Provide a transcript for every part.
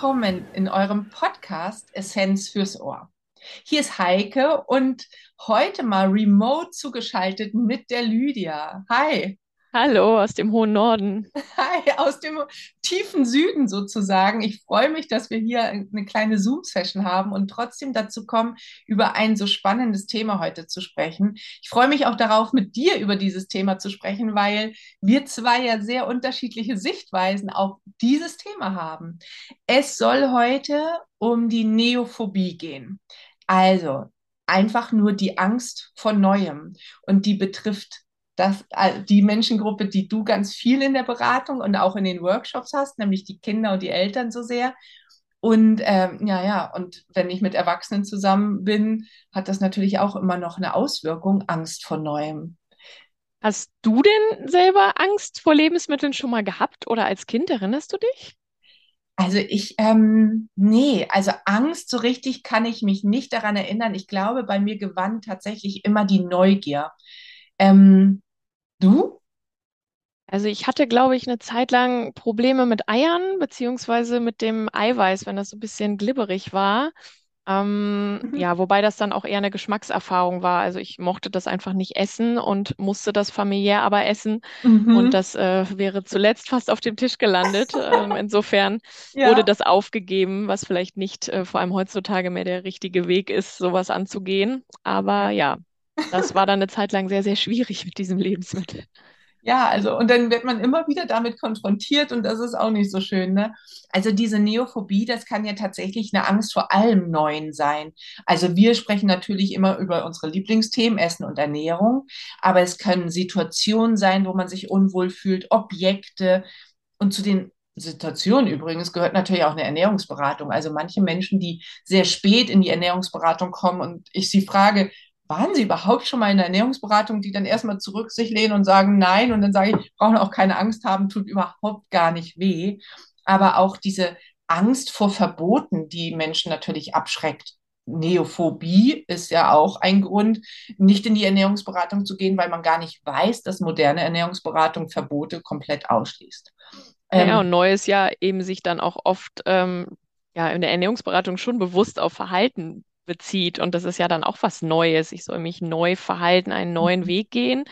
willkommen in eurem Podcast Essenz fürs Ohr. Hier ist Heike und heute mal remote zugeschaltet mit der Lydia. Hi. Hallo aus dem hohen Norden. Hi, aus dem tiefen Süden sozusagen. Ich freue mich, dass wir hier eine kleine Zoom-Session haben und trotzdem dazu kommen, über ein so spannendes Thema heute zu sprechen. Ich freue mich auch darauf, mit dir über dieses Thema zu sprechen, weil wir zwei ja sehr unterschiedliche Sichtweisen auf dieses Thema haben. Es soll heute um die Neophobie gehen. Also einfach nur die Angst vor Neuem und die betrifft dass äh, die Menschengruppe, die du ganz viel in der Beratung und auch in den Workshops hast, nämlich die Kinder und die Eltern so sehr. Und ähm, ja, ja, und wenn ich mit Erwachsenen zusammen bin, hat das natürlich auch immer noch eine Auswirkung, Angst vor Neuem. Hast du denn selber Angst vor Lebensmitteln schon mal gehabt oder als Kind, erinnerst du dich? Also ich, ähm, nee, also Angst so richtig kann ich mich nicht daran erinnern. Ich glaube, bei mir gewann tatsächlich immer die Neugier. Ähm, Du? Also ich hatte, glaube ich, eine Zeit lang Probleme mit Eiern, beziehungsweise mit dem Eiweiß, wenn das so ein bisschen glibberig war. Ähm, Mhm. ja, wobei das dann auch eher eine Geschmackserfahrung war. Also ich mochte das einfach nicht essen und musste das familiär aber essen. Und Mhm. das äh, wäre zuletzt fast auf dem Tisch gelandet. Ähm, insofern wurde Ja. das aufgegeben, was vielleicht nicht äh, vor allem heutzutage mehr der richtige Weg ist, sowas anzugehen. Aber Ja. Das war dann eine Zeit lang sehr, sehr schwierig mit diesem Lebensmittel. Ja, also, und dann wird man immer wieder damit konfrontiert und das ist auch nicht so schön, ne? Also diese Neophobie, das kann ja tatsächlich eine Angst vor allem Neuen sein. Also wir sprechen natürlich immer über unsere Lieblingsthemen, Essen und Ernährung, aber es können Situationen sein, wo man sich unwohl fühlt, Objekte und zu den Situationen übrigens gehört natürlich auch eine Ernährungsberatung. Also manche Menschen, die sehr spät in die Ernährungsberatung kommen und ich sie frage, waren Sie überhaupt schon mal in der Ernährungsberatung, die dann erstmal zurück sich lehnen und sagen nein und dann sage ich, brauchen auch keine Angst haben, tut überhaupt gar nicht weh. Aber auch diese Angst vor Verboten, die Menschen natürlich abschreckt. Neophobie ist ja auch ein Grund, nicht in die Ernährungsberatung zu gehen, weil man gar nicht weiß, dass moderne Ernährungsberatung Verbote komplett ausschließt. Und Ähm, Neues ja eben sich dann auch oft ähm, ja in der Ernährungsberatung schon bewusst auf Verhalten bezieht. Und das ist ja dann auch was Neues. Ich soll mich neu verhalten, einen neuen Weg gehen.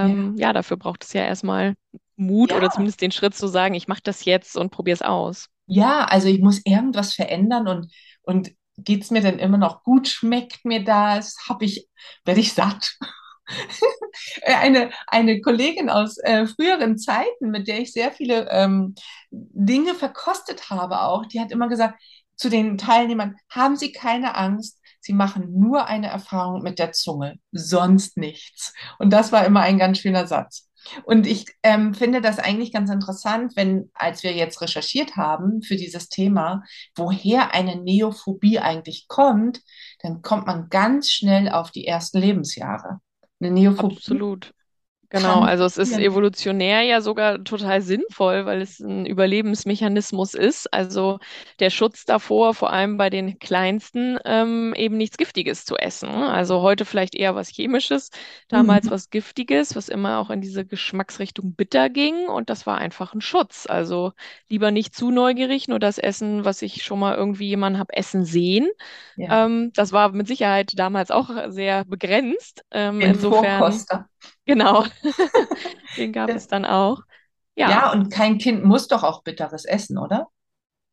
ja, Ähm, ja, dafür braucht es ja erstmal Mut oder ja, zumindest den Schritt zu sagen, ich mache das jetzt und probiere es aus. ja, also ich muss irgendwas verändern und, und geht es mir denn immer noch gut? Schmeckt mir das? Habe ich, werde ich satt? Eine, eine Kollegin aus äh, früheren Zeiten, mit der ich sehr viele ähm, Dinge verkostet habe, auch, die hat immer gesagt zu den Teilnehmern, haben Sie keine Angst, Sie machen nur eine Erfahrung mit der Zunge, sonst nichts. Und das war immer ein ganz schöner Satz. Und ich ähm, finde das eigentlich ganz interessant, wenn, als wir jetzt recherchiert haben für dieses Thema, woher eine Neophobie eigentlich kommt, dann kommt man ganz schnell auf die ersten Lebensjahre. Eine Neophobie Absolut. Genau, also es ist evolutionär ja sogar total sinnvoll, weil es ein Überlebensmechanismus ist. Also der Schutz davor, vor allem bei den Kleinsten, ähm, eben nichts Giftiges zu essen. Also heute vielleicht eher was Chemisches, damals Mhm. was Giftiges, was immer auch in diese Geschmacksrichtung bitter ging. Und das war einfach ein Schutz. Also lieber nicht zu neugierig, nur das Essen, was ich schon mal irgendwie jemanden habe essen sehen. Ja, Ähm, das war mit Sicherheit damals auch sehr begrenzt. Ähm, den insofern. Vorkoster. Genau, den gab es dann auch. Ja, Ja, und kein Kind muss doch auch Bitteres essen, oder?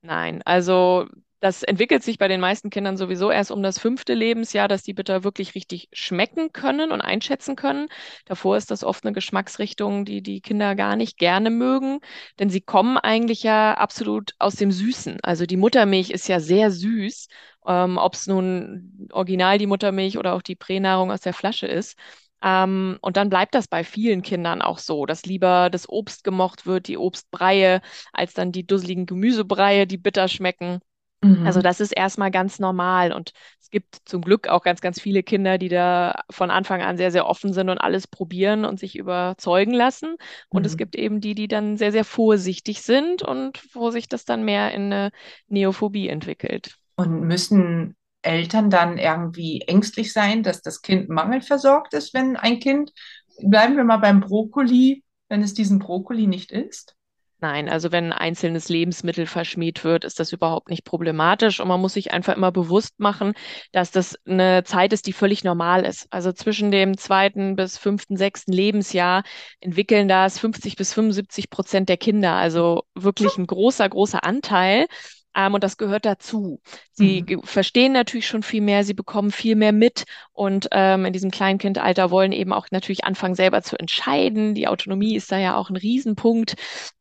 nein, also das entwickelt sich bei den meisten Kindern sowieso erst um das fünfte Lebensjahr, dass die Bitter wirklich richtig schmecken können und einschätzen können. Davor ist das oft eine Geschmacksrichtung, die die Kinder gar nicht gerne mögen, denn sie kommen eigentlich ja absolut aus dem Süßen. Also die Muttermilch ist ja sehr süß, ähm, ob es nun original die Muttermilch oder auch die Pränahrung aus der Flasche ist. Ähm, und dann bleibt das bei vielen Kindern auch so, dass lieber das Obst gemocht wird, die Obstbreie, als dann die dusseligen Gemüsebreie, die bitter schmecken. Also Mhm. das ist erstmal ganz normal und es gibt zum Glück auch ganz, ganz viele Kinder, die da von Anfang an sehr, sehr offen sind und alles probieren und sich überzeugen lassen. Und es Mhm. gibt eben die, die dann sehr, sehr vorsichtig sind und wo sich das dann mehr in eine Neophobie entwickelt. Und müssen Eltern dann irgendwie ängstlich sein, dass das Kind mangelversorgt ist, wenn ein Kind, bleiben wir mal beim Brokkoli, wenn es diesen Brokkoli nicht isst? Nein, also wenn ein einzelnes Lebensmittel verschmäht wird, ist das überhaupt nicht problematisch. Und man muss sich einfach immer bewusst machen, dass das eine Zeit ist, die völlig normal ist. Also zwischen dem zweiten bis fünften, sechsten Lebensjahr entwickeln das 50 bis 75 Prozent der Kinder. Also wirklich ein großer, großer Anteil. Ähm, und das gehört dazu. Sie mhm. verstehen natürlich schon viel mehr, sie bekommen viel mehr mit und ähm, in diesem Kleinkindalter wollen eben auch natürlich anfangen, selber zu entscheiden. Die Autonomie ist da ja auch ein Riesenpunkt.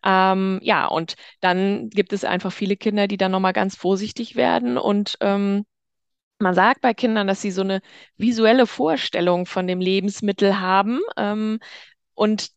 Ähm, ja, und dann gibt es einfach viele Kinder, die dann nochmal ganz vorsichtig werden und ähm, man sagt bei Kindern, dass sie so eine visuelle Vorstellung von dem Lebensmittel haben. Ähm, und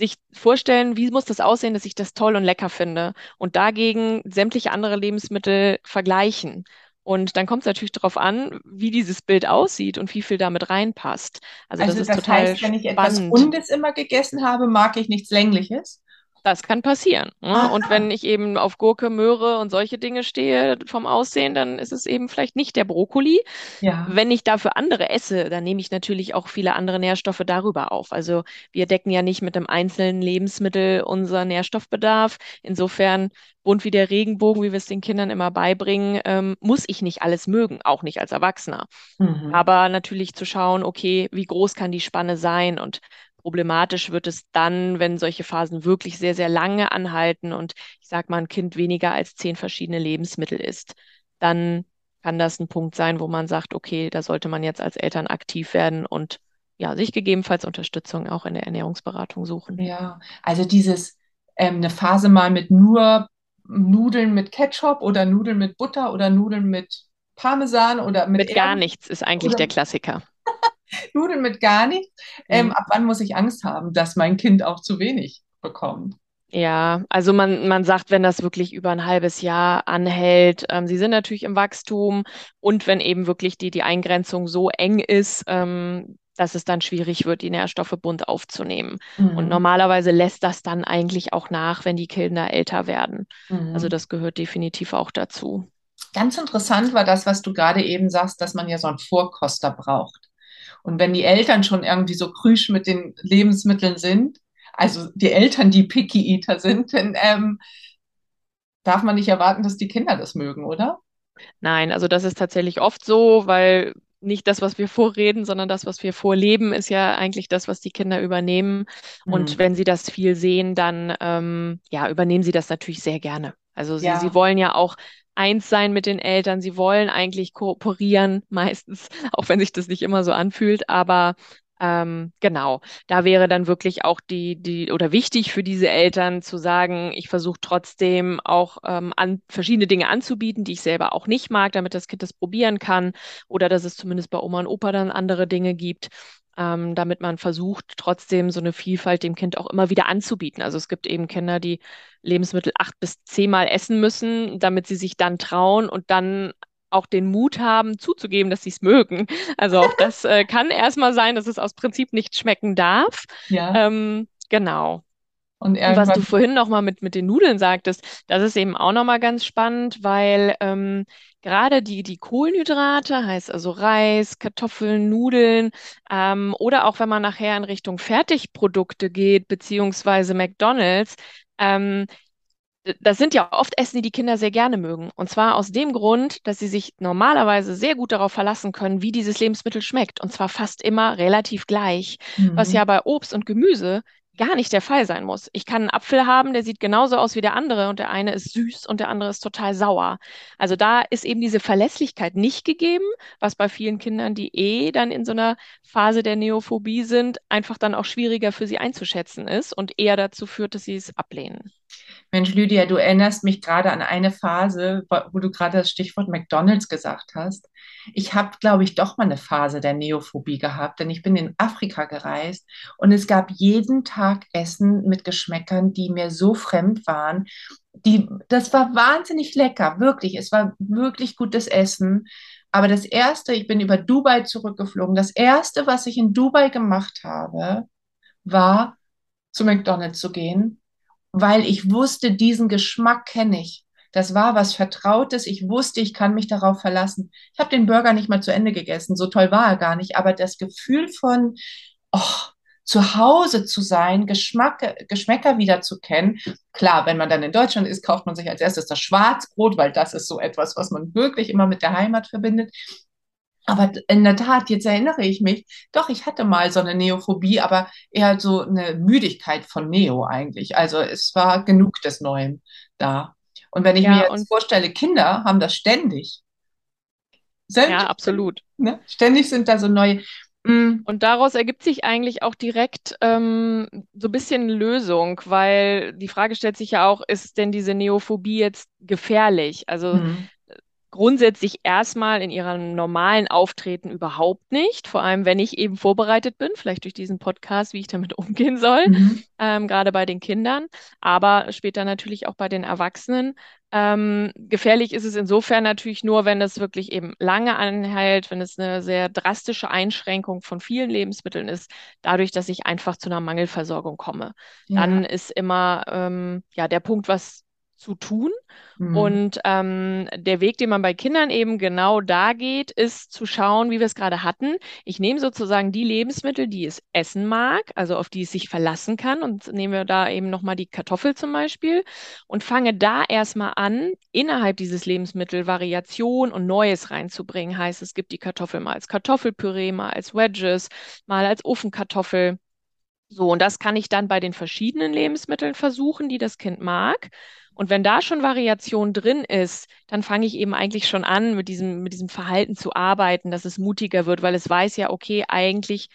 sich vorstellen, wie muss das aussehen, dass ich das toll und lecker finde und dagegen sämtliche andere Lebensmittel vergleichen. Und dann kommt es natürlich darauf an, wie dieses Bild aussieht und wie viel damit reinpasst. Also, also das, das ist total heißt, wenn ich etwas Rundes immer gegessen habe, mag ich nichts Längliches. Das kann passieren. Ne? Und wenn ich eben auf Gurke, Möhre und solche Dinge stehe vom Aussehen, dann ist es eben vielleicht nicht der Brokkoli. Ja. Wenn ich dafür andere esse, dann nehme ich natürlich auch viele andere Nährstoffe darüber auf. Also wir decken ja nicht mit einem einzelnen Lebensmittel unseren Nährstoffbedarf. Insofern bunt wie der Regenbogen, wie wir es den Kindern immer beibringen, ähm, muss ich nicht alles mögen, auch nicht als Erwachsener. Mhm. Aber natürlich zu schauen, okay, wie groß kann die Spanne sein und Problematisch wird es dann, wenn solche Phasen wirklich sehr, sehr lange anhalten und ich sage mal, ein Kind weniger als zehn verschiedene Lebensmittel isst. Dann kann das ein Punkt sein, wo man sagt, okay, da sollte man jetzt als Eltern aktiv werden und ja, sich gegebenenfalls Unterstützung auch in der Ernährungsberatung suchen. Ja, also dieses ähm, eine Phase mal mit nur Nudeln mit Ketchup oder Nudeln mit Butter oder Nudeln mit Parmesan oder mit, mit gar nichts ist eigentlich der Klassiker. Nudeln mit gar nichts. Ähm, mhm. Ab wann muss ich Angst haben, dass mein Kind auch zu wenig bekommt? Ja, also man, man sagt, wenn das wirklich über ein halbes Jahr anhält, ähm, sie sind natürlich im Wachstum und wenn eben wirklich die, die Eingrenzung so eng ist, ähm, dass es dann schwierig wird, die Nährstoffe bunt aufzunehmen. Mhm. Und normalerweise lässt das dann eigentlich auch nach, wenn die Kinder älter werden. Mhm. Also das gehört definitiv auch dazu. Ganz interessant war das, was du gerade eben sagst, dass man ja so einen Vorkoster braucht. Und wenn die Eltern schon irgendwie so krüsch mit den Lebensmitteln sind, also die Eltern, die Picky Eater sind, dann ähm, darf man nicht erwarten, dass die Kinder das mögen, oder? Nein, also das ist tatsächlich oft so, weil nicht das, was wir vorreden, sondern das, was wir vorleben, ist ja eigentlich das, was die Kinder übernehmen. Mhm. Und wenn sie das viel sehen, dann ähm, ja, übernehmen sie das natürlich sehr gerne. Also sie, ja. sie wollen ja auch eins sein mit den Eltern. Sie wollen eigentlich kooperieren, meistens, auch wenn sich das nicht immer so anfühlt. Aber ähm, genau, da wäre dann wirklich auch die, die, oder wichtig für diese Eltern zu sagen, ich versuche trotzdem auch ähm, an, verschiedene Dinge anzubieten, die ich selber auch nicht mag, damit das Kind das probieren kann. Oder dass es zumindest bei Oma und Opa dann andere Dinge gibt ähm, damit man versucht, trotzdem so eine Vielfalt dem Kind auch immer wieder anzubieten. Also es gibt eben Kinder, die Lebensmittel acht bis zehnmal essen müssen, damit sie sich dann trauen und dann auch den Mut haben, zuzugeben, dass sie es mögen. Also auch das äh, kann erstmal sein, dass es aus Prinzip nicht schmecken darf. Ja. Ähm, genau. Und, und was du vorhin nochmal mit, mit den Nudeln sagtest, das ist eben auch nochmal ganz spannend, weil ähm, gerade die, die Kohlenhydrate, heißt also Reis, Kartoffeln, Nudeln, ähm, oder auch wenn man nachher in Richtung Fertigprodukte geht, beziehungsweise McDonald's, ähm, das sind ja oft Essen, die die Kinder sehr gerne mögen. Und zwar aus dem Grund, dass sie sich normalerweise sehr gut darauf verlassen können, wie dieses Lebensmittel schmeckt. Und zwar fast immer relativ gleich. Mhm. Was ja bei Obst und Gemüse gar nicht der Fall sein muss. Ich kann einen Apfel haben, der sieht genauso aus wie der andere und der eine ist süß und der andere ist total sauer. Also da ist eben diese Verlässlichkeit nicht gegeben, was bei vielen Kindern, die eh dann in so einer Phase der Neophobie sind, einfach dann auch schwieriger für sie einzuschätzen ist und eher dazu führt, dass sie es ablehnen. Mensch, Lydia, du erinnerst mich gerade an eine Phase, wo du gerade das Stichwort McDonald's gesagt hast. Ich habe, glaube ich, doch mal eine Phase der Neophobie gehabt, denn ich bin in Afrika gereist und es gab jeden Tag Essen mit Geschmäckern, die mir so fremd waren. Die, das war wahnsinnig lecker, wirklich. Es war wirklich gutes Essen. Aber das erste, ich bin über Dubai zurückgeflogen. Das erste, was ich in Dubai gemacht habe, war zu McDonald's zu gehen weil ich wusste, diesen Geschmack kenne ich. Das war was Vertrautes. Ich wusste, ich kann mich darauf verlassen. Ich habe den Burger nicht mal zu Ende gegessen. So toll war er gar nicht. Aber das Gefühl von, oh, zu Hause zu sein, Geschmack, Geschmäcker wieder zu kennen. Klar, wenn man dann in Deutschland ist, kauft man sich als erstes das Schwarzbrot, weil das ist so etwas, was man wirklich immer mit der Heimat verbindet. Aber in der Tat, jetzt erinnere ich mich, doch, ich hatte mal so eine Neophobie, aber eher so eine Müdigkeit von Neo eigentlich. Also es war genug des Neuen da. Und wenn ich Ja, mir jetzt vorstelle, Kinder haben das ständig. ja, Selbst, absolut. ne? Ständig sind da so neue. Mm, Und daraus ergibt sich eigentlich auch direkt ähm, so ein bisschen Lösung, weil die Frage stellt sich ja auch, ist denn diese Neophobie jetzt gefährlich? Also mm, grundsätzlich erstmal in ihrem normalen Auftreten überhaupt nicht, vor allem wenn ich eben vorbereitet bin, vielleicht durch diesen Podcast, wie ich damit umgehen soll, mhm, ähm, gerade bei den Kindern, aber später natürlich auch bei den Erwachsenen. Ähm, gefährlich ist es insofern natürlich nur, wenn es wirklich eben lange anhält, wenn es eine sehr drastische Einschränkung von vielen Lebensmitteln ist, dadurch, dass ich einfach zu einer Mangelversorgung komme. ja. Dann ist immer ähm, ja der Punkt, was zu tun. mm, Und ähm, der Weg, den man bei Kindern eben genau da geht, ist zu schauen, wie wir es gerade hatten. Ich nehme sozusagen die Lebensmittel, die es essen mag, also auf die es sich verlassen kann. Und nehmen wir da eben nochmal die Kartoffel zum Beispiel und fange da erstmal an, innerhalb dieses Lebensmittel Variation und Neues reinzubringen. Heißt, es gibt die Kartoffel mal als Kartoffelpüree, mal als Wedges, mal als Ofenkartoffel. So, und das kann ich dann bei den verschiedenen Lebensmitteln versuchen, die das Kind mag. Und wenn da schon Variation drin ist, dann fange ich eben eigentlich schon an, mit diesem, mit diesem Verhalten zu arbeiten, dass es mutiger wird, weil es weiß ja, okay, eigentlich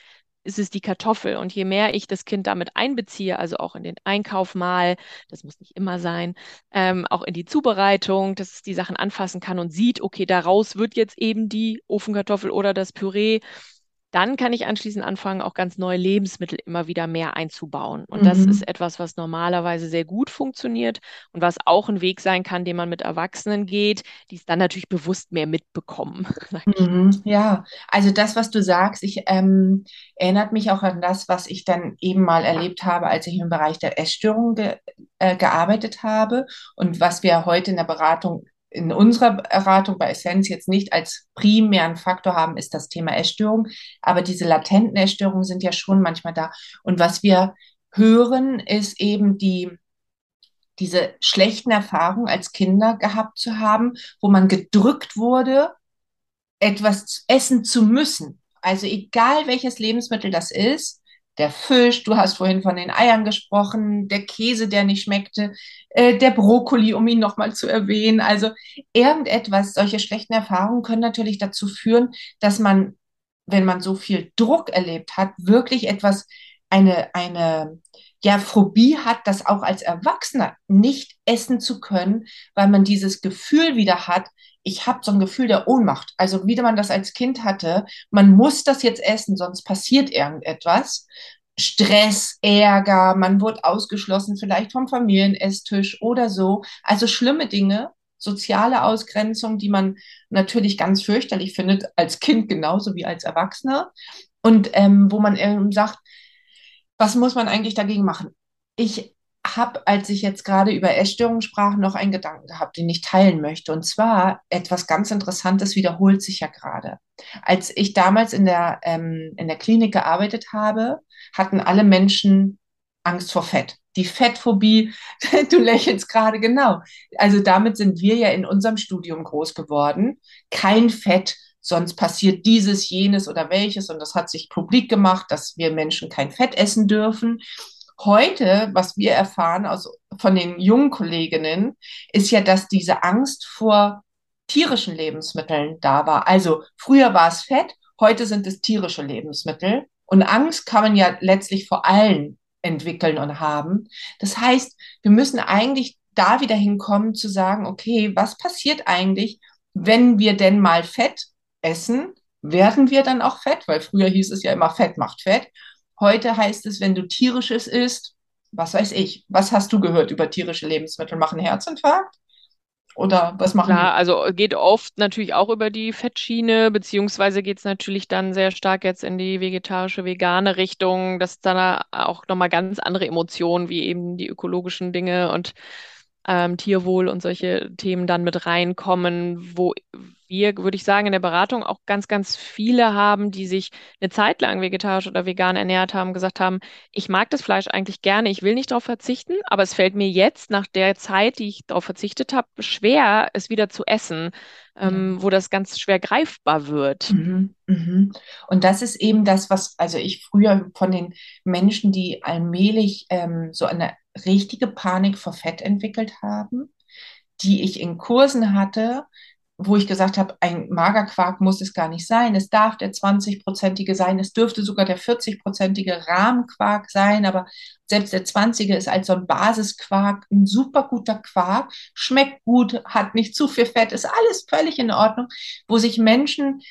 ist es die Kartoffel. Und je mehr ich das Kind damit einbeziehe, also auch in den Einkauf mal, das muss nicht immer sein, ähm, auch in die Zubereitung, dass es die Sachen anfassen kann und sieht, okay, daraus wird jetzt eben die Ofenkartoffel oder das Püree dann kann ich anschließend anfangen, auch ganz neue Lebensmittel immer wieder mehr einzubauen. Und das ist mhm. etwas, was normalerweise sehr gut funktioniert und was auch ein Weg sein kann, den man mit Erwachsenen geht, die es dann natürlich bewusst mehr mitbekommen. Mhm, ja, also das, was du sagst, ich ähm, erinnert mich auch an das, was ich dann eben mal erlebt habe, als ich im Bereich der Essstörung ge äh, gearbeitet habe und was wir heute in der Beratung, in unserer Beratung bei Essenz jetzt nicht als primären Faktor haben, ist das Thema Essstörung. Aber diese latenten Essstörungen sind ja schon manchmal da. Und was wir hören, ist eben die diese schlechten Erfahrungen als Kinder gehabt zu haben, wo man gedrückt wurde, etwas essen zu müssen. Also egal welches Lebensmittel das ist, der Fisch, du hast vorhin von den Eiern gesprochen, der Käse, der nicht schmeckte, äh, der Brokkoli, um ihn nochmal zu erwähnen. Also irgendetwas, solche schlechten Erfahrungen können natürlich dazu führen, dass man, wenn man so viel Druck erlebt hat, wirklich etwas, eine, eine ja, Phobie hat, das auch als Erwachsener nicht essen zu können, weil man dieses Gefühl wieder hat, ich habe so ein Gefühl der Ohnmacht. Also wie man das als Kind hatte, man muss das jetzt essen, sonst passiert irgendetwas. Stress, Ärger, man wird ausgeschlossen vielleicht vom Familienesstisch oder so. Also schlimme Dinge, soziale Ausgrenzung, die man natürlich ganz fürchterlich findet, als Kind genauso wie als Erwachsener. Und ähm, wo man ähm, sagt, was muss man eigentlich dagegen machen? Ich habe, als ich jetzt gerade über Essstörungen sprach, noch einen Gedanken gehabt, den ich teilen möchte. Und zwar etwas ganz Interessantes wiederholt sich ja gerade. Als ich damals in der, ähm, in der Klinik gearbeitet habe, hatten alle Menschen Angst vor Fett. Die Fettphobie, du lächelst gerade genau. Also damit sind wir ja in unserem Studium groß geworden. Kein Fett, sonst passiert dieses, jenes oder welches. Und das hat sich publik gemacht, dass wir Menschen kein Fett essen dürfen. Heute, was wir erfahren aus, von den jungen Kolleginnen, ist ja, dass diese Angst vor tierischen Lebensmitteln da war. Also früher war es Fett, heute sind es tierische Lebensmittel. Und Angst kann man ja letztlich vor allen entwickeln und haben. Das heißt, wir müssen eigentlich da wieder hinkommen zu sagen, okay, was passiert eigentlich, wenn wir denn mal Fett essen? Werden wir dann auch fett? Weil früher hieß es ja immer, Fett macht Fett. Heute heißt es, wenn du tierisches isst, was weiß ich, was hast du gehört über tierische Lebensmittel? Machen Herzinfarkt? Oder was machen Klar, die? also geht oft natürlich auch über die Fettschiene, beziehungsweise geht es natürlich dann sehr stark jetzt in die vegetarische, vegane Richtung. Das ist dann auch nochmal ganz andere Emotionen, wie eben die ökologischen Dinge und ähm, Tierwohl und solche Themen dann mit reinkommen, wo wir, würde ich sagen, in der Beratung auch ganz, ganz viele haben, die sich eine Zeit lang vegetarisch oder vegan ernährt haben, gesagt haben, ich mag das Fleisch eigentlich gerne, ich will nicht darauf verzichten, aber es fällt mir jetzt nach der Zeit, die ich darauf verzichtet habe, schwer, es wieder zu essen, ähm, wo das ganz schwer greifbar wird. Mhm, mhm. Und das ist eben das, was, also ich früher von den Menschen, die allmählich ähm, so eine richtige Panik vor Fett entwickelt haben, die ich in Kursen hatte, wo ich gesagt habe, ein Magerquark muss es gar nicht sein. Es darf der 20-prozentige sein, es dürfte sogar der 40-prozentige Rahmenquark sein, aber selbst der 20er ist als so ein Basisquark ein super guter Quark, schmeckt gut, hat nicht zu viel Fett, ist alles völlig in Ordnung, wo sich Menschen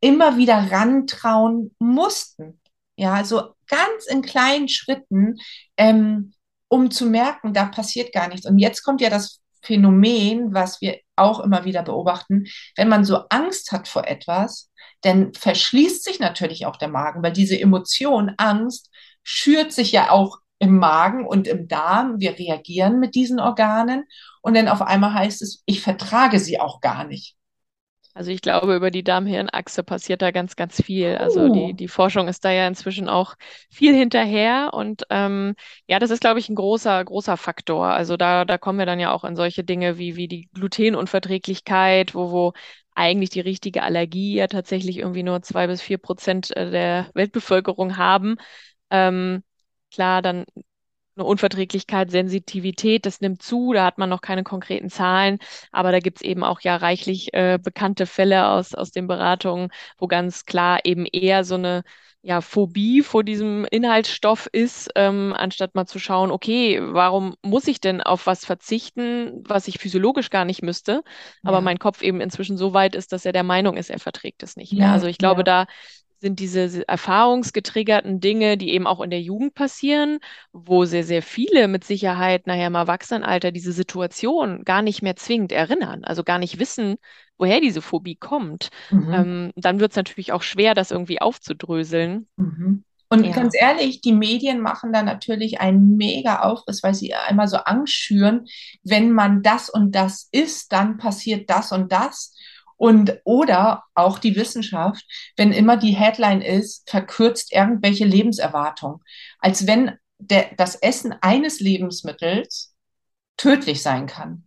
immer wieder rantrauen mussten. Ja, so ganz in kleinen Schritten, ähm, um zu merken, da passiert gar nichts. Und jetzt kommt ja das Phänomen, was wir auch immer wieder beobachten, wenn man so Angst hat vor etwas, dann verschließt sich natürlich auch der Magen, weil diese Emotion, Angst, schürt sich ja auch im Magen und im Darm. Wir reagieren mit diesen Organen und dann auf einmal heißt es, ich vertrage sie auch gar nicht. Also ich glaube, über die Darm-Hirn-Achse passiert da ganz, ganz viel. Also die, oh. die Forschung ist da ja inzwischen auch viel hinterher. Und ähm, ja, das ist, glaube ich, ein großer, großer Faktor. Also da, da kommen wir dann ja auch in solche Dinge wie, wie die Glutenunverträglichkeit, wo, wo eigentlich die richtige Allergie ja tatsächlich irgendwie nur zwei bis vier Prozent äh, der Weltbevölkerung haben. Ähm, klar, dann eine Unverträglichkeit, Sensitivität, das nimmt zu, da hat man noch keine konkreten Zahlen, aber da gibt es eben auch ja reichlich äh, bekannte Fälle aus, aus den Beratungen, wo ganz klar eben eher so eine ja, Phobie vor diesem Inhaltsstoff ist, ähm, anstatt mal zu schauen, okay, warum muss ich denn auf was verzichten, was ich physiologisch gar nicht müsste, aber ja. mein Kopf eben inzwischen so weit ist, dass er der Meinung ist, er verträgt es nicht mehr. Ja, also ich glaube, ja. da sind diese erfahrungsgetriggerten Dinge, die eben auch in der Jugend passieren, wo sehr, sehr viele mit Sicherheit nachher im Erwachsenenalter diese Situation gar nicht mehr zwingend erinnern, also gar nicht wissen, woher diese Phobie kommt. Mhm. Ähm, dann wird es natürlich auch schwer, das irgendwie aufzudröseln. Mhm. Und ja. ganz ehrlich, die Medien machen da natürlich einen mega Aufriss, weil sie einmal so Angst schüren, wenn man das und das isst, dann passiert das und das. Und oder auch die Wissenschaft, wenn immer die Headline ist, verkürzt irgendwelche Lebenserwartung. Als wenn der, das Essen eines Lebensmittels tödlich sein kann.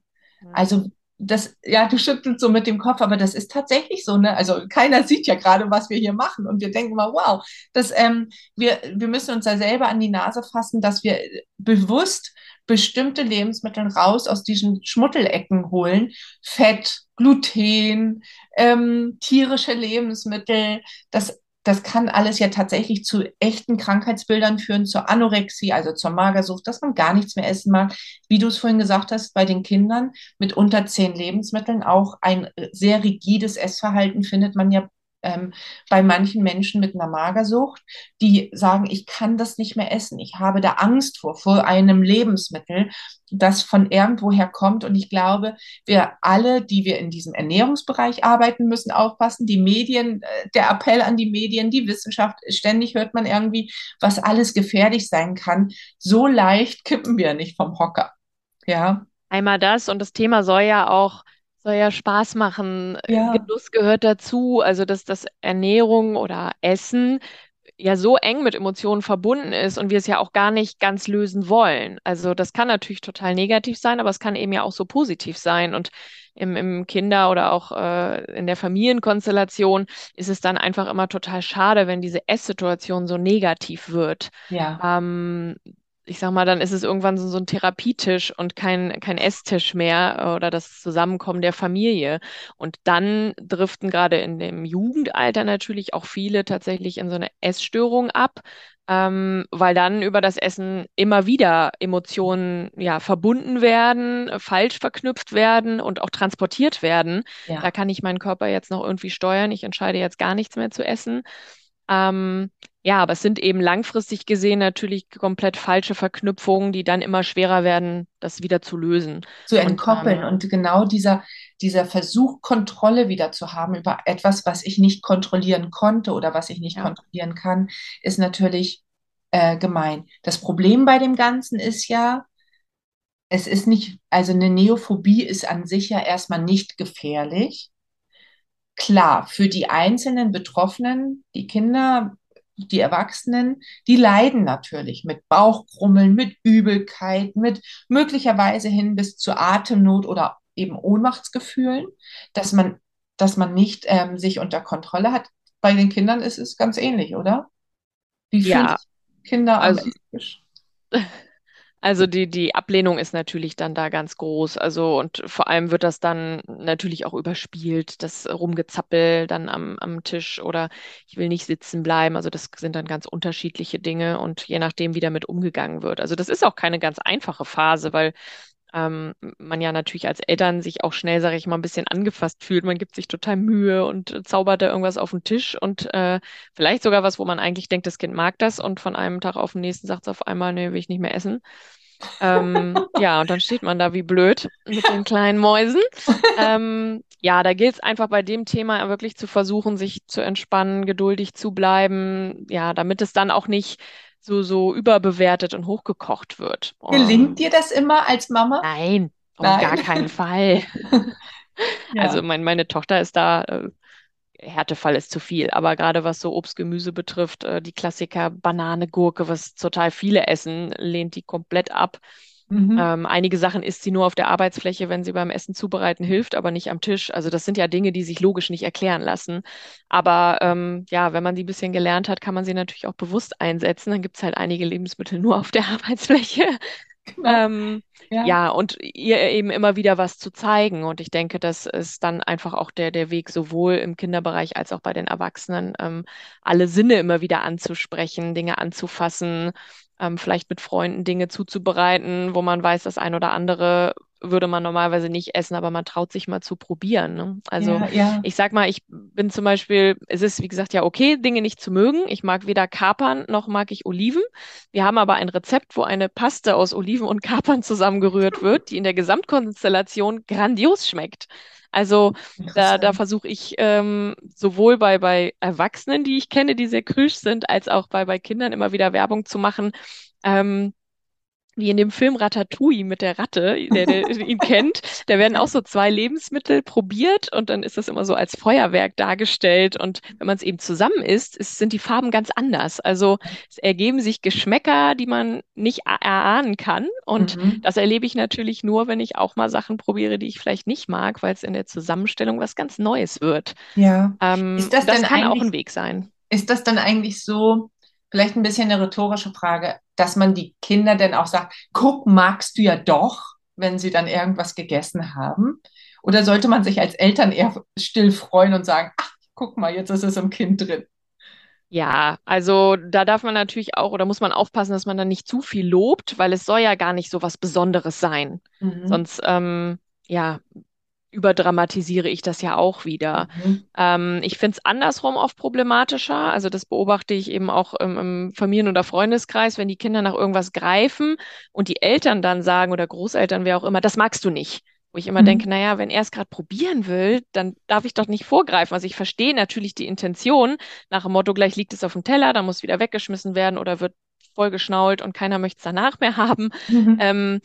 Also das, ja, du schüttelst so mit dem Kopf, aber das ist tatsächlich so, ne? Also keiner sieht ja gerade, was wir hier machen. Und wir denken mal, wow, das, ähm, wir, wir müssen uns da selber an die Nase fassen, dass wir bewusst bestimmte Lebensmittel raus aus diesen Schmuddelecken holen. Fett, Gluten, ähm, tierische Lebensmittel, das das kann alles ja tatsächlich zu echten Krankheitsbildern führen, zur Anorexie, also zur Magersucht, dass man gar nichts mehr essen mag. Wie du es vorhin gesagt hast, bei den Kindern mit unter zehn Lebensmitteln auch ein sehr rigides Essverhalten findet man ja ähm, bei manchen Menschen mit einer Magersucht, die sagen, ich kann das nicht mehr essen. Ich habe da Angst vor, vor einem Lebensmittel, das von irgendwoher kommt. Und ich glaube, wir alle, die wir in diesem Ernährungsbereich arbeiten, müssen aufpassen. Die Medien, äh, der Appell an die Medien, die Wissenschaft, ständig hört man irgendwie, was alles gefährlich sein kann. So leicht kippen wir nicht vom Hocker. Ja. Einmal das und das Thema soll ja auch soll ja Spaß machen. Ja. Genuss gehört dazu. Also, dass das Ernährung oder Essen ja so eng mit Emotionen verbunden ist und wir es ja auch gar nicht ganz lösen wollen. Also das kann natürlich total negativ sein, aber es kann eben ja auch so positiv sein. Und im, im Kinder- oder auch äh, in der Familienkonstellation ist es dann einfach immer total schade, wenn diese Esssituation so negativ wird. Ja. Ähm, ich sag mal, dann ist es irgendwann so, so ein Therapietisch und kein, kein Esstisch mehr oder das Zusammenkommen der Familie. Und dann driften gerade in dem Jugendalter natürlich auch viele tatsächlich in so eine Essstörung ab, ähm, weil dann über das Essen immer wieder Emotionen ja verbunden werden, falsch verknüpft werden und auch transportiert werden. Ja. Da kann ich meinen Körper jetzt noch irgendwie steuern. Ich entscheide jetzt gar nichts mehr zu essen. Ähm, ja, aber es sind eben langfristig gesehen natürlich komplett falsche Verknüpfungen, die dann immer schwerer werden, das wieder zu lösen. Zu entkoppeln und, ähm, und genau dieser, dieser Versuch, Kontrolle wieder zu haben über etwas, was ich nicht kontrollieren konnte oder was ich nicht ja. kontrollieren kann, ist natürlich äh, gemein. Das Problem bei dem Ganzen ist ja, es ist nicht, also eine Neophobie ist an sich ja erstmal nicht gefährlich. Klar, für die einzelnen Betroffenen, die Kinder, die Erwachsenen, die leiden natürlich mit Bauchkrummeln, mit Übelkeit, mit möglicherweise hin bis zu Atemnot oder eben Ohnmachtsgefühlen, dass man, dass man nicht ähm, sich unter Kontrolle hat. Bei den Kindern ist es ganz ähnlich, oder? Wie fühlen Ja, sich Kinder also? Also die, die Ablehnung ist natürlich dann da ganz groß. Also und vor allem wird das dann natürlich auch überspielt, das Rumgezappel dann am, am Tisch oder ich will nicht sitzen bleiben. Also das sind dann ganz unterschiedliche Dinge und je nachdem, wie damit umgegangen wird. Also das ist auch keine ganz einfache Phase, weil ähm, man ja natürlich als Eltern sich auch schnell, sage ich mal, ein bisschen angefasst fühlt. Man gibt sich total Mühe und äh, zaubert da irgendwas auf den Tisch und äh, vielleicht sogar was, wo man eigentlich denkt, das Kind mag das und von einem Tag auf den nächsten sagt es auf einmal, nee, will ich nicht mehr essen. Ähm, ja, und dann steht man da wie blöd mit den kleinen Mäusen. Ähm, ja, da gilt es einfach bei dem Thema wirklich zu versuchen, sich zu entspannen, geduldig zu bleiben, ja, damit es dann auch nicht so, so überbewertet und hochgekocht wird. Gelingt Ähm, dir das immer als Mama? nein, auf gar Nein. keinen Fall. Also Ja. mein, meine Tochter ist da, äh, Härtefall ist zu viel, aber gerade was so Obst, Gemüse betrifft, äh, die Klassiker Banane, Gurke, was total viele essen, lehnt die komplett ab. Mhm. Ähm, einige Sachen isst sie nur auf der Arbeitsfläche, wenn sie beim Essen zubereiten hilft, aber nicht am Tisch. Also das sind ja Dinge, die sich logisch nicht erklären lassen. Aber ähm, ja, wenn man sie ein bisschen gelernt hat, kann man sie natürlich auch bewusst einsetzen. Dann gibt es halt einige Lebensmittel nur auf der Arbeitsfläche. Genau. Ähm, Ja. ja, und ihr eben immer wieder was zu zeigen. Und ich denke, das ist dann einfach auch der, der Weg, sowohl im Kinderbereich als auch bei den Erwachsenen, ähm, alle Sinne immer wieder anzusprechen, Dinge anzufassen, ähm, vielleicht mit Freunden Dinge zuzubereiten, wo man weiß, das ein oder andere würde man normalerweise nicht essen, aber man traut sich mal zu probieren. Ne? Also Ja, ja. ich sag mal, ich bin zum Beispiel, es ist wie gesagt ja okay, Dinge nicht zu mögen. Ich mag weder Kapern noch mag ich Oliven. Wir haben aber ein Rezept, wo eine Paste aus Oliven und Kapern zusammengerührt wird, die in der Gesamtkonstellation grandios schmeckt. Also da, da versuche ich ähm, sowohl bei, bei Erwachsenen, die ich kenne, die sehr krüsch sind, als auch bei, bei Kindern immer wieder Werbung zu machen. Ähm, wie in dem Film Ratatouille mit der Ratte, der, der ihn kennt, da werden auch so zwei Lebensmittel probiert und dann ist das immer so als Feuerwerk dargestellt. Und wenn man es eben zusammen isst, ist, sind die Farben ganz anders. Also es ergeben sich Geschmäcker, die man nicht erahnen kann. Und Mhm. das erlebe ich natürlich nur, wenn ich auch mal Sachen probiere, die ich vielleicht nicht mag, weil es in der Zusammenstellung was ganz Neues wird. Ja. Ähm, Ist das das kann auch ein Weg sein. ist das dann eigentlich so, vielleicht ein bisschen eine rhetorische Frage, dass man die Kinder dann auch sagt, guck, magst du ja doch, wenn sie dann irgendwas gegessen haben? Oder sollte man sich als Eltern eher still freuen und sagen, ach, guck mal, jetzt ist es im Kind drin? Ja, also da darf man natürlich auch oder muss man aufpassen, dass man dann nicht zu viel lobt, weil es soll ja gar nicht so was Besonderes sein. Mhm. Sonst, ähm, ja, überdramatisiere ich das ja auch wieder. Mhm. Ähm, ich finde es andersrum oft problematischer. Also das beobachte ich eben auch im, im Familien- oder Freundeskreis, wenn die Kinder nach irgendwas greifen und die Eltern dann sagen oder Großeltern, wer auch immer, das magst du nicht. Wo ich immer denke, Mhm. naja, wenn er es gerade probieren will, dann darf ich doch nicht vorgreifen. Also ich verstehe natürlich die Intention nach dem Motto, gleich liegt es auf dem Teller, dann muss wieder weggeschmissen werden oder wird vollgeschnault und keiner möchte es danach mehr haben. Mhm. Ähm,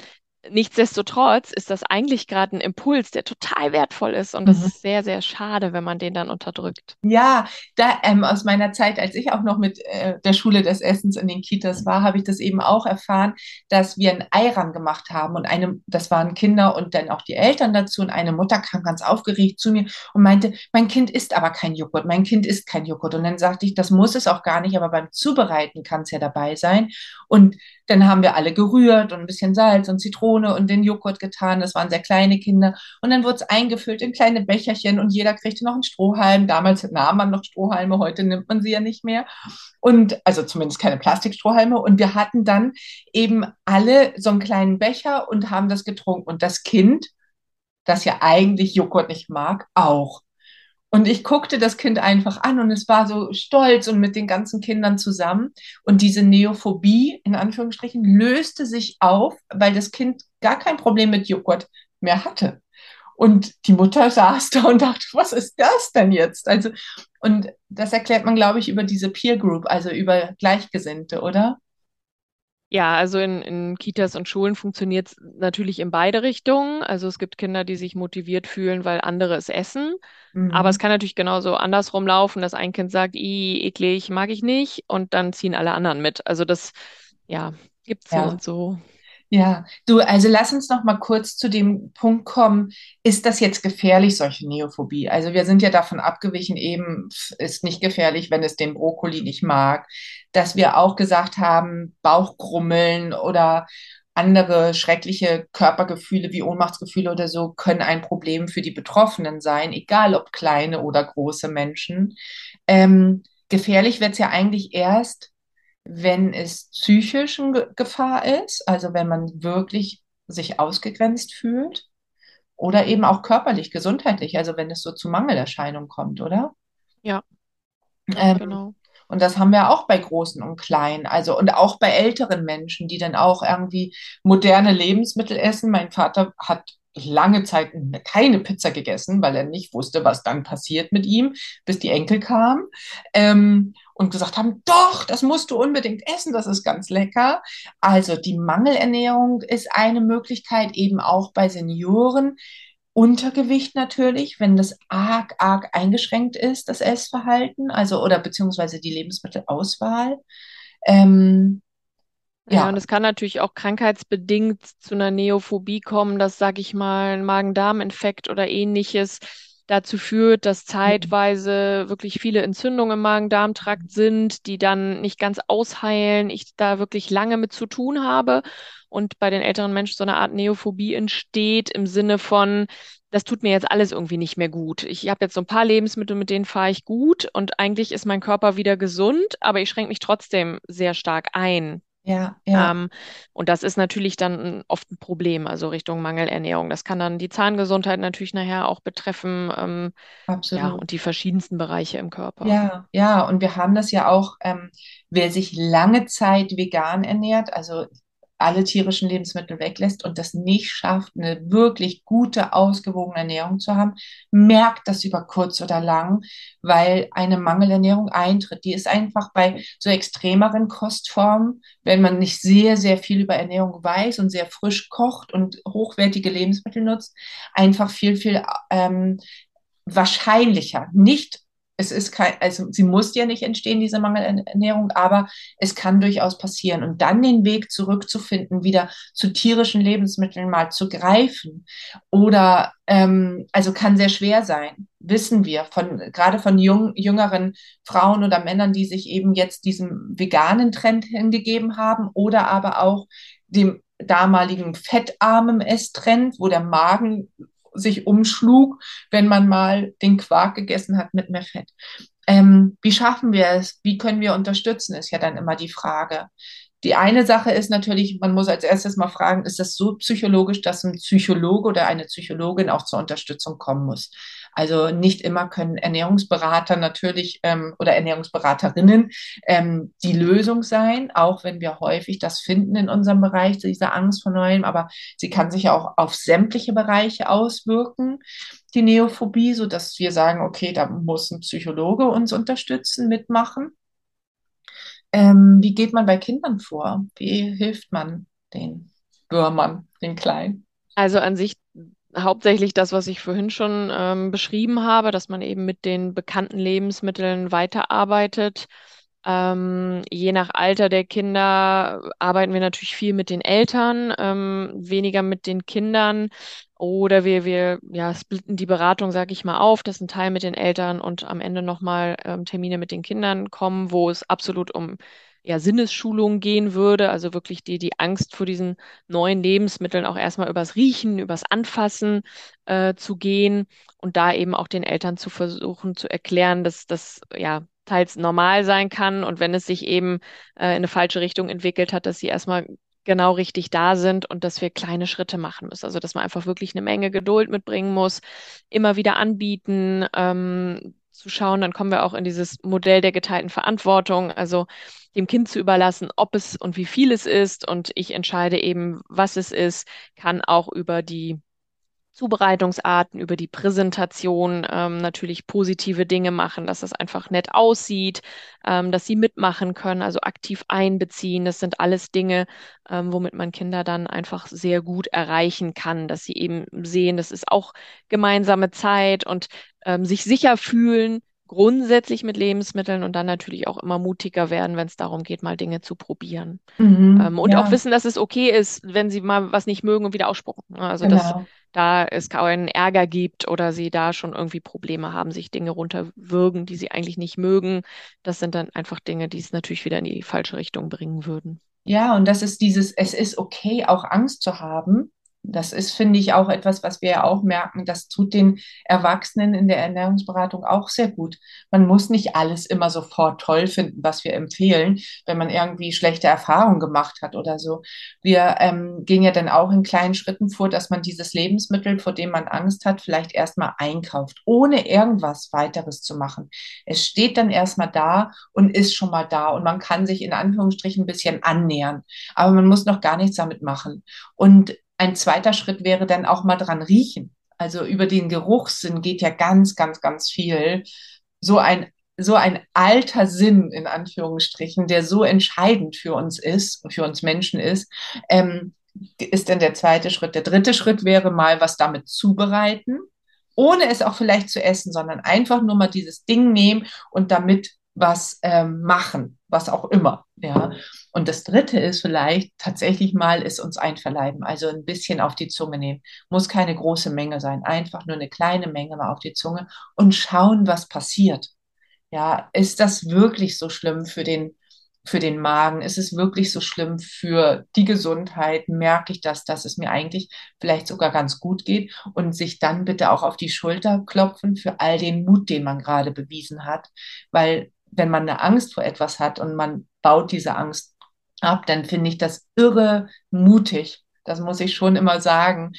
nichtsdestotrotz ist das eigentlich gerade ein Impuls, der total wertvoll ist und das Mhm. ist sehr, sehr schade, wenn man den dann unterdrückt. Ja, da ähm, aus meiner Zeit, als ich auch noch mit äh, der Schule des Essens in den Kitas war, habe ich das eben auch erfahren, dass wir ein Eiran gemacht haben und eine, das waren Kinder und dann auch die Eltern dazu und eine Mutter kam ganz aufgeregt zu mir und meinte, mein Kind isst aber kein Joghurt, mein Kind isst kein Joghurt und dann sagte ich, das muss es auch gar nicht, aber beim Zubereiten kann es ja dabei sein und dann haben wir alle gerührt und ein bisschen Salz und Zitrone und den Joghurt getan, das waren sehr kleine Kinder und dann wurde es eingefüllt in kleine Becherchen und jeder kriegte noch einen Strohhalm. Damals nahm man noch Strohhalme, heute nimmt man sie ja nicht mehr. Und also zumindest keine Plastikstrohhalme. Und wir hatten dann eben alle so einen kleinen Becher und haben das getrunken. Und das Kind, das ja eigentlich Joghurt nicht mag, auch. Und ich guckte das Kind einfach an und es war so stolz und mit den ganzen Kindern zusammen. Und diese Neophobie, in Anführungsstrichen, löste sich auf, weil das Kind gar kein Problem mit Joghurt mehr hatte. Und die Mutter saß da und dachte, was ist das denn jetzt? Also, und das erklärt man, glaube ich, über diese Peer Group, also über Gleichgesinnte, oder? Ja, also in, in Kitas und Schulen funktioniert es natürlich in beide Richtungen. Also es gibt Kinder, die sich motiviert fühlen, weil andere es essen. Aber es Mhm. kann natürlich genauso andersrum laufen, dass ein Kind sagt, i, eklig, mag ich nicht, und dann ziehen alle anderen mit. Also das, ja, gibt's so Ja. und so. Ja, du, also lass uns noch mal kurz zu dem Punkt kommen, ist das jetzt gefährlich, solche Neophobie? Also wir sind ja davon abgewichen, eben ist nicht gefährlich, wenn es den Brokkoli nicht mag, dass wir auch gesagt haben, Bauchgrummeln oder andere schreckliche Körpergefühle wie Ohnmachtsgefühle oder so können ein Problem für die Betroffenen sein, egal ob kleine oder große Menschen. Ähm, gefährlich wird es ja eigentlich erst, wenn es psychisch eine Gefahr ist, also wenn man wirklich sich ausgegrenzt fühlt, oder eben auch körperlich, gesundheitlich, also wenn es so zu Mangelerscheinungen kommt, oder? Ja, Ähm, genau. und das haben wir auch bei Großen und Kleinen, also und auch bei älteren Menschen, die dann auch irgendwie moderne Lebensmittel essen. Mein Vater hat lange Zeit keine Pizza gegessen, weil er nicht wusste, was dann passiert mit ihm, bis die Enkel kamen ähm, und gesagt haben, doch, das musst du unbedingt essen, das ist ganz lecker. Also die Mangelernährung ist eine Möglichkeit, eben auch bei Senioren. Untergewicht natürlich, wenn das arg, arg eingeschränkt ist, das Essverhalten, also oder beziehungsweise die Lebensmittelauswahl. Ähm, Ja, ja, und es kann natürlich auch krankheitsbedingt zu einer Neophobie kommen, dass, sag ich mal, ein Magen-Darm-Infekt oder ähnliches dazu führt, dass zeitweise wirklich viele Entzündungen im Magen-Darm-Trakt sind, die dann nicht ganz ausheilen, ich da wirklich lange mit zu tun habe und bei den älteren Menschen so eine Art Neophobie entsteht im Sinne von, das tut mir jetzt alles irgendwie nicht mehr gut. Ich habe jetzt so ein paar Lebensmittel, mit denen fahre ich gut und eigentlich ist mein Körper wieder gesund, aber ich schränke mich trotzdem sehr stark ein. Ja, ja, Ähm, und das ist natürlich dann oft ein Problem, also Richtung Mangelernährung. Das kann dann die Zahngesundheit natürlich nachher auch betreffen, ähm, ja, absolut. und die verschiedensten Bereiche im Körper. Ja, ja, und wir haben das ja auch, ähm, wer sich lange Zeit vegan ernährt, also alle tierischen Lebensmittel weglässt und das nicht schafft, eine wirklich gute, ausgewogene Ernährung zu haben, merkt das über kurz oder lang, weil eine Mangelernährung eintritt. Die ist einfach bei so extremeren Kostformen, wenn man nicht sehr, sehr viel über Ernährung weiß und sehr frisch kocht und hochwertige Lebensmittel nutzt, einfach viel, viel ähm, wahrscheinlicher. Nicht, es ist kein, also sie muss ja nicht entstehen, diese Mangelernährung, aber es kann durchaus passieren. Und dann den Weg zurückzufinden, wieder zu tierischen Lebensmitteln mal zu greifen oder ähm, also kann sehr schwer sein, wissen wir, von, gerade von jung, jüngeren Frauen oder Männern, die sich eben jetzt diesem veganen Trend hingegeben haben oder aber auch dem damaligen fettarmen Esstrend, wo der Magen sich umschlug, wenn man mal den Quark gegessen hat mit mehr Fett. Ähm, wie schaffen wir es? Wie können wir unterstützen, ist ja dann immer die Frage. Die eine Sache ist natürlich, man muss als erstes mal fragen, ist das so psychologisch, dass ein Psychologe oder eine Psychologin auch zur Unterstützung kommen muss? Also nicht immer können Ernährungsberater natürlich ähm, oder Ernährungsberaterinnen ähm, die Lösung sein, auch wenn wir häufig das finden in unserem Bereich, diese Angst vor Neuem, aber sie kann sich ja auch auf sämtliche Bereiche auswirken, die Neophobie, sodass wir sagen, okay, da muss ein Psychologe uns unterstützen, mitmachen. Ähm, wie geht man bei Kindern vor? Wie hilft man den Würmern, den Kleinen? Also an sich hauptsächlich das, was ich vorhin schon ähm, beschrieben habe, dass man eben mit den bekannten Lebensmitteln weiterarbeitet. Ähm, je nach Alter der Kinder arbeiten wir natürlich viel mit den Eltern, ähm, weniger mit den Kindern. Oder wir, wir ja, splitten die Beratung, sage ich mal, auf, dass ein Teil mit den Eltern und am Ende nochmal ähm, Termine mit den Kindern kommen, wo es absolut um ja, Sinnesschulung gehen würde, also wirklich die, die Angst vor diesen neuen Lebensmitteln auch erstmal übers Riechen, übers Anfassen äh, zu gehen und da eben auch den Eltern zu versuchen zu erklären, dass das ja teils normal sein kann und wenn es sich eben äh, in eine falsche Richtung entwickelt hat, dass sie erstmal genau richtig da sind und dass wir kleine Schritte machen müssen. Also dass man einfach wirklich eine Menge Geduld mitbringen muss, immer wieder anbieten, ähm, zu schauen, dann kommen wir auch in dieses Modell der geteilten Verantwortung, also dem Kind zu überlassen, ob es und wie viel es ist. Und ich entscheide eben, was es ist, kann auch über die Zubereitungsarten, über die Präsentation ähm, natürlich positive Dinge machen, dass es einfach nett aussieht, ähm, dass sie mitmachen können, also aktiv einbeziehen. Das sind alles Dinge, ähm, womit man Kinder dann einfach sehr gut erreichen kann, dass sie eben sehen, das ist auch gemeinsame Zeit und ähm, sich sicher fühlen, grundsätzlich mit Lebensmitteln und dann natürlich auch immer mutiger werden, wenn es darum geht, mal Dinge zu probieren. Mhm, Ähm, und ja, auch wissen, dass es okay ist, wenn sie mal was nicht mögen und wieder ausspucken. ne? Also dass genau. da es keinen Ärger gibt oder sie da schon irgendwie Probleme haben, sich Dinge runterwürgen, die sie eigentlich nicht mögen. Das sind dann einfach Dinge, die es natürlich wieder in die falsche Richtung bringen würden. Ja, und das ist dieses, es ist okay, auch Angst zu haben. Das ist, finde ich, auch etwas, was wir ja auch merken. Das tut den Erwachsenen in der Ernährungsberatung auch sehr gut. Man muss nicht alles immer sofort toll finden, was wir empfehlen, wenn man irgendwie schlechte Erfahrungen gemacht hat oder so. Wir ähm, gehen ja dann auch in kleinen Schritten vor, dass man dieses Lebensmittel, vor dem man Angst hat, vielleicht erstmal einkauft, ohne irgendwas weiteres zu machen. Es steht dann erstmal da und ist schon mal da und man kann sich in Anführungsstrichen ein bisschen annähern, aber man muss noch gar nichts damit machen. Und ein zweiter Schritt wäre dann auch mal dran riechen. Also über den Geruchssinn geht ja ganz, ganz, ganz viel. So ein, so ein alter Sinn in Anführungsstrichen, der so entscheidend für uns ist, für uns Menschen ist, ähm, ist dann der zweite Schritt. Der dritte Schritt wäre mal was damit zubereiten, ohne es auch vielleicht zu essen, sondern einfach nur mal dieses Ding nehmen und damit was ähm, machen, was auch immer. Ja. Und das dritte ist vielleicht tatsächlich mal es uns einverleiben, also ein bisschen auf die Zunge nehmen. Muss keine große Menge sein, einfach nur eine kleine Menge mal auf die Zunge und schauen, was passiert. Ja, ist das wirklich so schlimm für den, für den Magen? Ist es wirklich so schlimm für die Gesundheit? Merke ich das, dass es mir eigentlich vielleicht sogar ganz gut geht? Und sich dann bitte auch auf die Schulter klopfen für all den Mut, den man gerade bewiesen hat. Weil wenn man eine Angst vor etwas hat und man baut diese Angst ab, dann finde ich das irre mutig. Das muss ich schon immer sagen.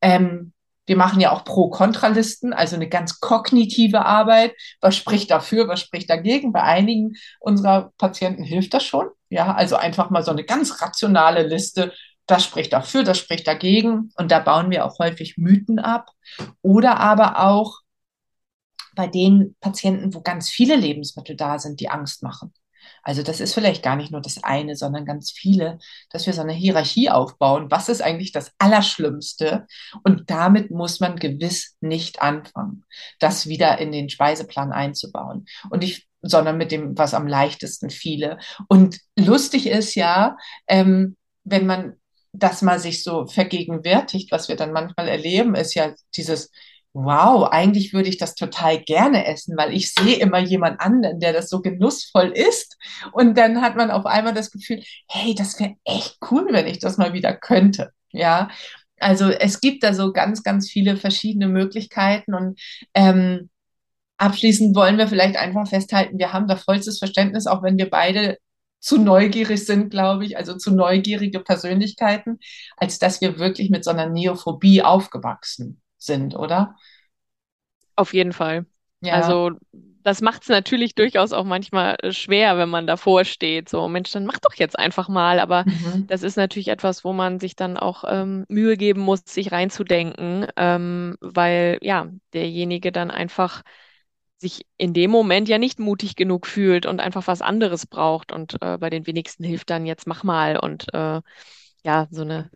Ähm, wir machen ja auch Pro-Kontralisten, also eine ganz kognitive Arbeit. Was spricht dafür, was spricht dagegen? Bei einigen unserer Patienten hilft das schon. Ja, also einfach mal so eine ganz rationale Liste. Das spricht dafür, das spricht dagegen. Und da bauen wir auch häufig Mythen ab. Oder aber auch bei den Patienten, wo ganz viele Lebensmittel da sind, die Angst machen. Also das ist vielleicht gar nicht nur das eine, sondern ganz viele, dass wir so eine Hierarchie aufbauen. Was ist eigentlich das Allerschlimmste? Und damit muss man gewiss nicht anfangen, das wieder in den Speiseplan einzubauen. Und ich, sondern mit dem, was am leichtesten viele. Und lustig ist ja, ähm, wenn man das mal sich so vergegenwärtigt, was wir dann manchmal erleben, ist ja dieses, wow, eigentlich würde ich das total gerne essen, weil ich sehe immer jemand anderen, der das so genussvoll isst. Und dann hat man auf einmal das Gefühl, hey, das wäre echt cool, wenn ich das mal wieder könnte. Ja, also es gibt da so ganz, ganz viele verschiedene Möglichkeiten und ähm, abschließend wollen wir vielleicht einfach festhalten, wir haben da vollstes Verständnis, auch wenn wir beide zu neugierig sind, glaube ich, also zu neugierige Persönlichkeiten, als dass wir wirklich mit so einer Neophobie aufgewachsen sind, oder? Auf jeden Fall. Ja. Also das macht es natürlich durchaus auch manchmal äh, schwer, wenn man davor steht. So, Mensch, dann mach doch jetzt einfach mal. Aber Mhm. das ist natürlich etwas, wo man sich dann auch ähm, Mühe geben muss, sich reinzudenken, ähm, weil ja, derjenige dann einfach sich in dem Moment ja nicht mutig genug fühlt und einfach was anderes braucht. Und äh, bei den wenigsten hilft dann jetzt mach mal und äh, ja, so eine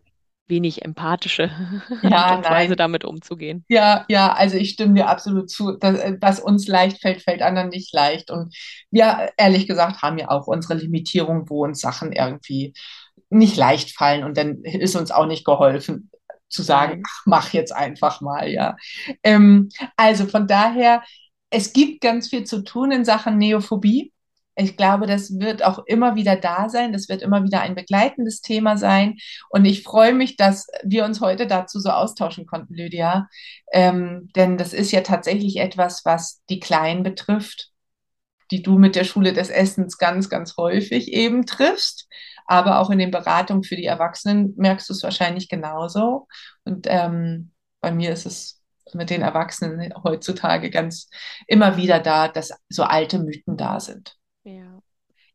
wenig empathische Art Ja, und Weise nein. damit umzugehen. Ja, ja, also ich stimme dir absolut zu. Das, äh, was uns leicht fällt, fällt anderen nicht leicht. Und wir, ehrlich gesagt, haben ja auch unsere Limitierung, wo uns Sachen irgendwie nicht leicht fallen. Und dann ist uns auch nicht geholfen, zu sagen, ach, mach jetzt einfach mal, ja. Ähm, also von daher, es gibt ganz viel zu tun in Sachen Neophobie. Ich glaube, das wird auch immer wieder da sein. Das wird immer wieder ein begleitendes Thema sein. Und ich freue mich, dass wir uns heute dazu so austauschen konnten, Lydia. Ähm, denn das ist ja tatsächlich etwas, was die Kleinen betrifft, die du mit der Schule des Essens ganz, ganz häufig eben triffst. Aber auch in den Beratungen für die Erwachsenen merkst du es wahrscheinlich genauso. Und ähm, bei mir ist es mit den Erwachsenen heutzutage ganz immer wieder da, dass so alte Mythen da sind. Ja.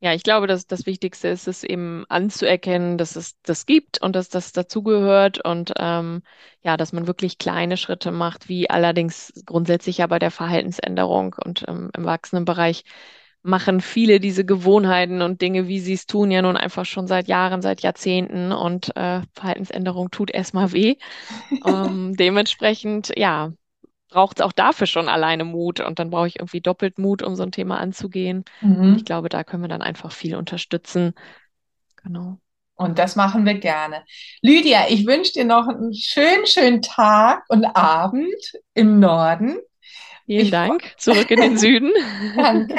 Ja, ich glaube, dass das Wichtigste ist, es eben anzuerkennen, dass es das gibt und dass das dazugehört und ähm, ja, dass man wirklich kleine Schritte macht, wie allerdings grundsätzlich ja bei der Verhaltensänderung und ähm, im Erwachsenenbereich machen viele diese Gewohnheiten und Dinge, wie sie es tun, ja nun einfach schon seit Jahren, seit Jahrzehnten und äh, Verhaltensänderung tut erstmal weh. Ähm, dementsprechend, ja, braucht es auch dafür schon alleine Mut und dann brauche ich irgendwie doppelt Mut, um so ein Thema anzugehen. Und ich Mhm. glaube, da können wir dann einfach viel unterstützen. Genau. Und das machen wir gerne. Lydia, ich wünsche dir noch einen schönen, schönen Tag und Abend im Norden. Vielen Ich Dank. Zurück in den Süden. danke.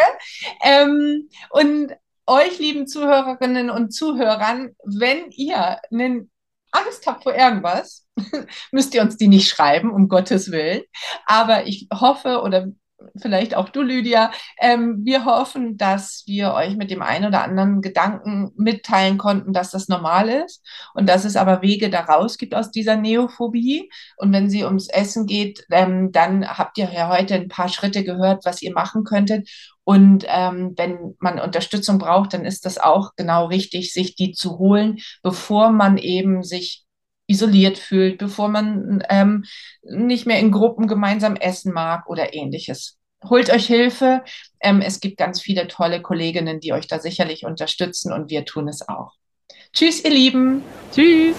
Ähm, und euch, lieben Zuhörerinnen und Zuhörern, wenn ihr einen Angst habt vor irgendwas, müsst ihr uns die nicht schreiben, um Gottes Willen. Aber ich hoffe, oder vielleicht auch du, Lydia, ähm, wir hoffen, dass wir euch mit dem einen oder anderen Gedanken mitteilen konnten, dass das normal ist und dass es aber Wege daraus gibt aus dieser Neophobie. Und wenn sie ums Essen geht, ähm, dann habt ihr ja heute ein paar Schritte gehört, was ihr machen könntet. Und ähm, wenn man Unterstützung braucht, dann ist das auch genau richtig, sich die zu holen, bevor man eben sich isoliert fühlt, bevor man ähm, nicht mehr in Gruppen gemeinsam essen mag oder ähnliches. Holt euch Hilfe. Ähm, es gibt ganz viele tolle Kolleginnen, die euch da sicherlich unterstützen und wir tun es auch. Tschüss, ihr Lieben. Tschüss.